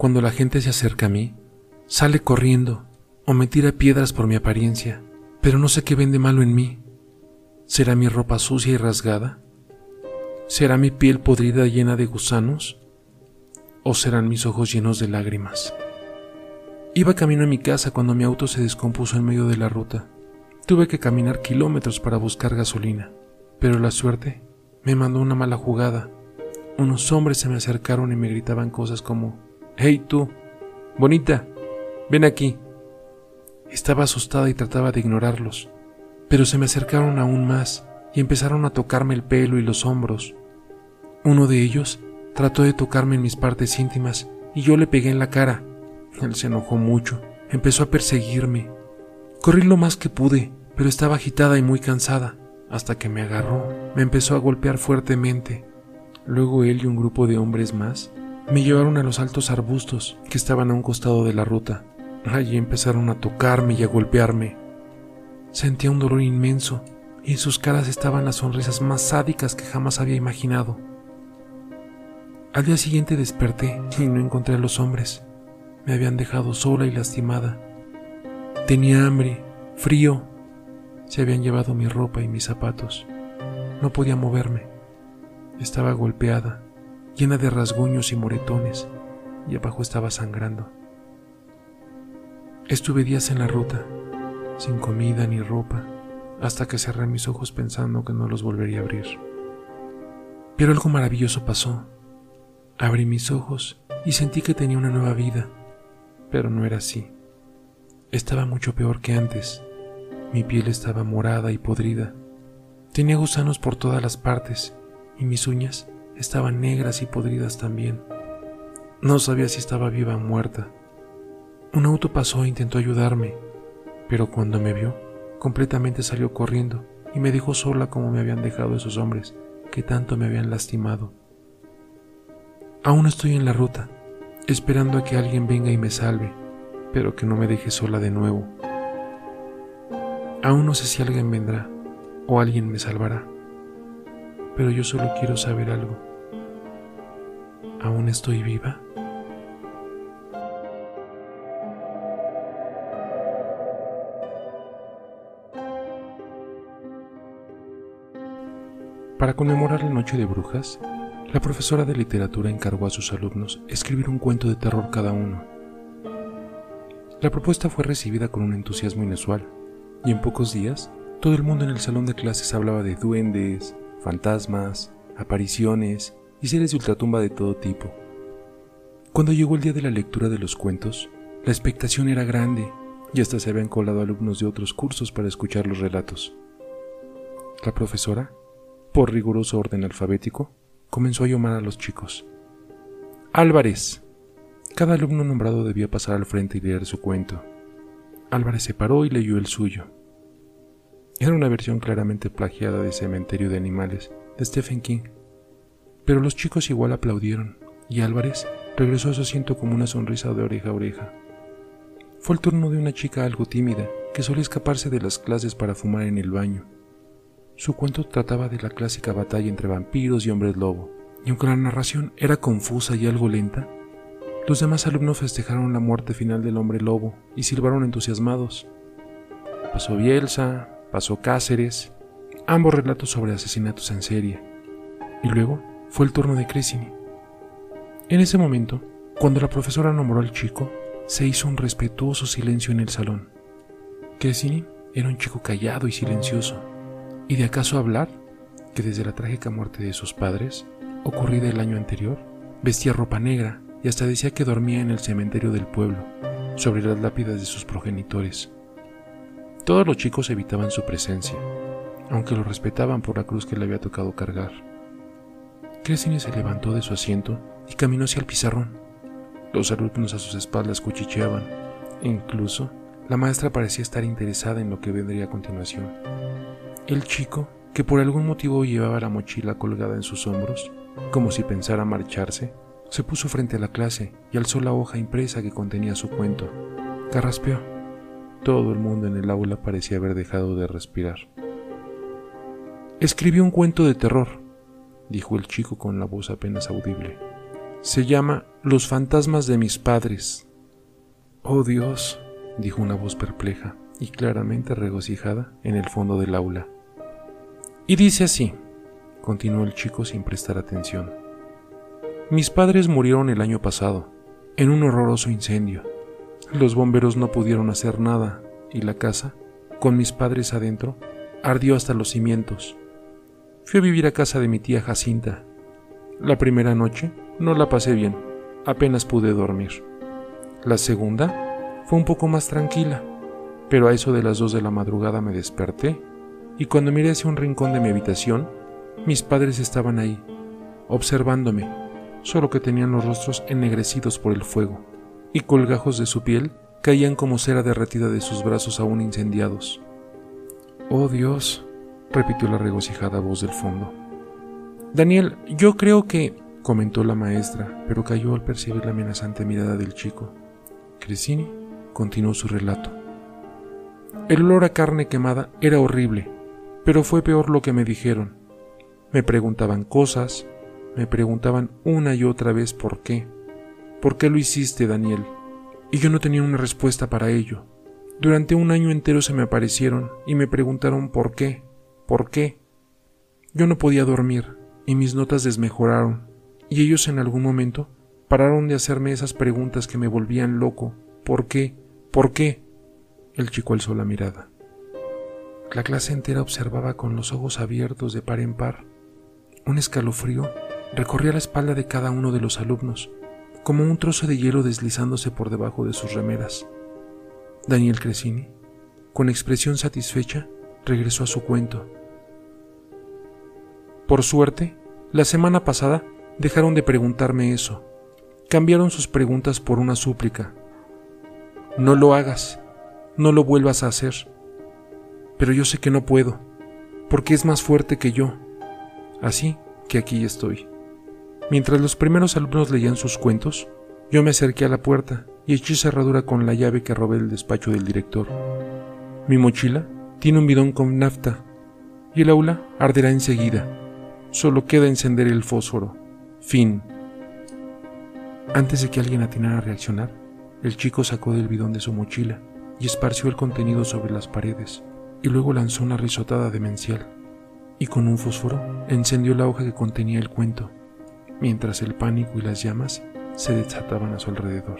Cuando la gente se acerca a mí, sale corriendo o me tira piedras por mi apariencia, pero no sé qué vende malo en mí. ¿Será mi ropa sucia y rasgada? ¿Será mi piel podrida llena de gusanos? ¿O serán mis ojos llenos de lágrimas? Iba camino a mi casa cuando mi auto se descompuso en medio de la ruta. Tuve que caminar kilómetros para buscar gasolina, pero la suerte me mandó una mala jugada. Unos hombres se me acercaron y me gritaban cosas como, Hey tú, bonita, ven aquí. Estaba asustada y trataba de ignorarlos, pero se me acercaron aún más y empezaron a tocarme el pelo y los hombros. Uno de ellos trató de tocarme en mis partes íntimas y yo le pegué en la cara. Él se enojó mucho, empezó a perseguirme. Corrí lo más que pude, pero estaba agitada y muy cansada, hasta que me agarró, me empezó a golpear fuertemente. Luego él y un grupo de hombres más me llevaron a los altos arbustos que estaban a un costado de la ruta. Allí empezaron a tocarme y a golpearme. Sentía un dolor inmenso y en sus caras estaban las sonrisas más sádicas que jamás había imaginado. Al día siguiente desperté y no encontré a los hombres. Me habían dejado sola y lastimada. Tenía hambre, frío. Se habían llevado mi ropa y mis zapatos. No podía moverme. Estaba golpeada, llena de rasguños y moretones, y abajo estaba sangrando. Estuve días en la ruta, sin comida ni ropa, hasta que cerré mis ojos pensando que no los volvería a abrir. Pero algo maravilloso pasó. Abrí mis ojos y sentí que tenía una nueva vida pero no era así. Estaba mucho peor que antes. Mi piel estaba morada y podrida. Tenía gusanos por todas las partes y mis uñas estaban negras y podridas también. No sabía si estaba viva o muerta. Un auto pasó e intentó ayudarme, pero cuando me vio, completamente salió corriendo y me dejó sola como me habían dejado esos hombres que tanto me habían lastimado. Aún estoy en la ruta esperando a que alguien venga y me salve, pero que no me deje sola de nuevo. Aún no sé si alguien vendrá o alguien me salvará, pero yo solo quiero saber algo. ¿Aún estoy viva? Para conmemorar la Noche de Brujas, la profesora de literatura encargó a sus alumnos escribir un cuento de terror cada uno. La propuesta fue recibida con un entusiasmo inusual, y en pocos días todo el mundo en el salón de clases hablaba de duendes, fantasmas, apariciones y seres de ultratumba de todo tipo. Cuando llegó el día de la lectura de los cuentos, la expectación era grande y hasta se habían colado alumnos de otros cursos para escuchar los relatos. La profesora, por riguroso orden alfabético, comenzó a llamar a los chicos. Álvarez. Cada alumno nombrado debía pasar al frente y leer su cuento. Álvarez se paró y leyó el suyo. Era una versión claramente plagiada de Cementerio de Animales de Stephen King. Pero los chicos igual aplaudieron y Álvarez regresó a su asiento con una sonrisa de oreja a oreja. Fue el turno de una chica algo tímida que solía escaparse de las clases para fumar en el baño. Su cuento trataba de la clásica batalla entre vampiros y hombres lobo, y aunque la narración era confusa y algo lenta, los demás alumnos festejaron la muerte final del hombre lobo y silbaron entusiasmados. Pasó Bielsa, pasó Cáceres, ambos relatos sobre asesinatos en serie, y luego fue el turno de Cresini. En ese momento, cuando la profesora nombró al chico, se hizo un respetuoso silencio en el salón. Cresini era un chico callado y silencioso, ¿Y de acaso hablar que desde la trágica muerte de sus padres, ocurrida el año anterior, vestía ropa negra y hasta decía que dormía en el cementerio del pueblo, sobre las lápidas de sus progenitores? Todos los chicos evitaban su presencia, aunque lo respetaban por la cruz que le había tocado cargar. Crescini se levantó de su asiento y caminó hacia el pizarrón. Los alumnos a sus espaldas cuchicheaban, e incluso la maestra parecía estar interesada en lo que vendría a continuación. El chico, que por algún motivo llevaba la mochila colgada en sus hombros, como si pensara marcharse, se puso frente a la clase y alzó la hoja impresa que contenía su cuento. Carraspeó. Todo el mundo en el aula parecía haber dejado de respirar. Escribí un cuento de terror, dijo el chico con la voz apenas audible. Se llama los fantasmas de mis padres. Oh Dios, dijo una voz perpleja y claramente regocijada en el fondo del aula. Y dice así, continuó el chico sin prestar atención. Mis padres murieron el año pasado, en un horroroso incendio. Los bomberos no pudieron hacer nada y la casa, con mis padres adentro, ardió hasta los cimientos. Fui a vivir a casa de mi tía Jacinta. La primera noche no la pasé bien, apenas pude dormir. La segunda fue un poco más tranquila, pero a eso de las dos de la madrugada me desperté y cuando miré hacia un rincón de mi habitación, mis padres estaban ahí, observándome, solo que tenían los rostros ennegrecidos por el fuego, y colgajos de su piel caían como cera derretida de sus brazos aún incendiados. Oh Dios, repitió la regocijada voz del fondo. Daniel, yo creo que comentó la maestra, pero cayó al percibir la amenazante mirada del chico. Crescini continuó su relato. El olor a carne quemada era horrible, pero fue peor lo que me dijeron. Me preguntaban cosas, me preguntaban una y otra vez por qué. ¿Por qué lo hiciste, Daniel? Y yo no tenía una respuesta para ello. Durante un año entero se me aparecieron y me preguntaron por qué, por qué. Yo no podía dormir y mis notas desmejoraron y ellos en algún momento pararon de hacerme esas preguntas que me volvían loco. ¿Por qué? ¿Por qué? El chico alzó la mirada. La clase entera observaba con los ojos abiertos de par en par. Un escalofrío recorría la espalda de cada uno de los alumnos, como un trozo de hielo deslizándose por debajo de sus remeras. Daniel Cresini, con expresión satisfecha, regresó a su cuento. Por suerte, la semana pasada dejaron de preguntarme eso. Cambiaron sus preguntas por una súplica. No lo hagas, no lo vuelvas a hacer. Pero yo sé que no puedo, porque es más fuerte que yo. Así que aquí estoy. Mientras los primeros alumnos leían sus cuentos, yo me acerqué a la puerta y eché cerradura con la llave que robé del despacho del director. Mi mochila tiene un bidón con nafta y el aula arderá enseguida. Solo queda encender el fósforo. Fin. Antes de que alguien atinara a reaccionar, el chico sacó del bidón de su mochila y esparció el contenido sobre las paredes, y luego lanzó una risotada demencial, y con un fósforo encendió la hoja que contenía el cuento, mientras el pánico y las llamas se desataban a su alrededor.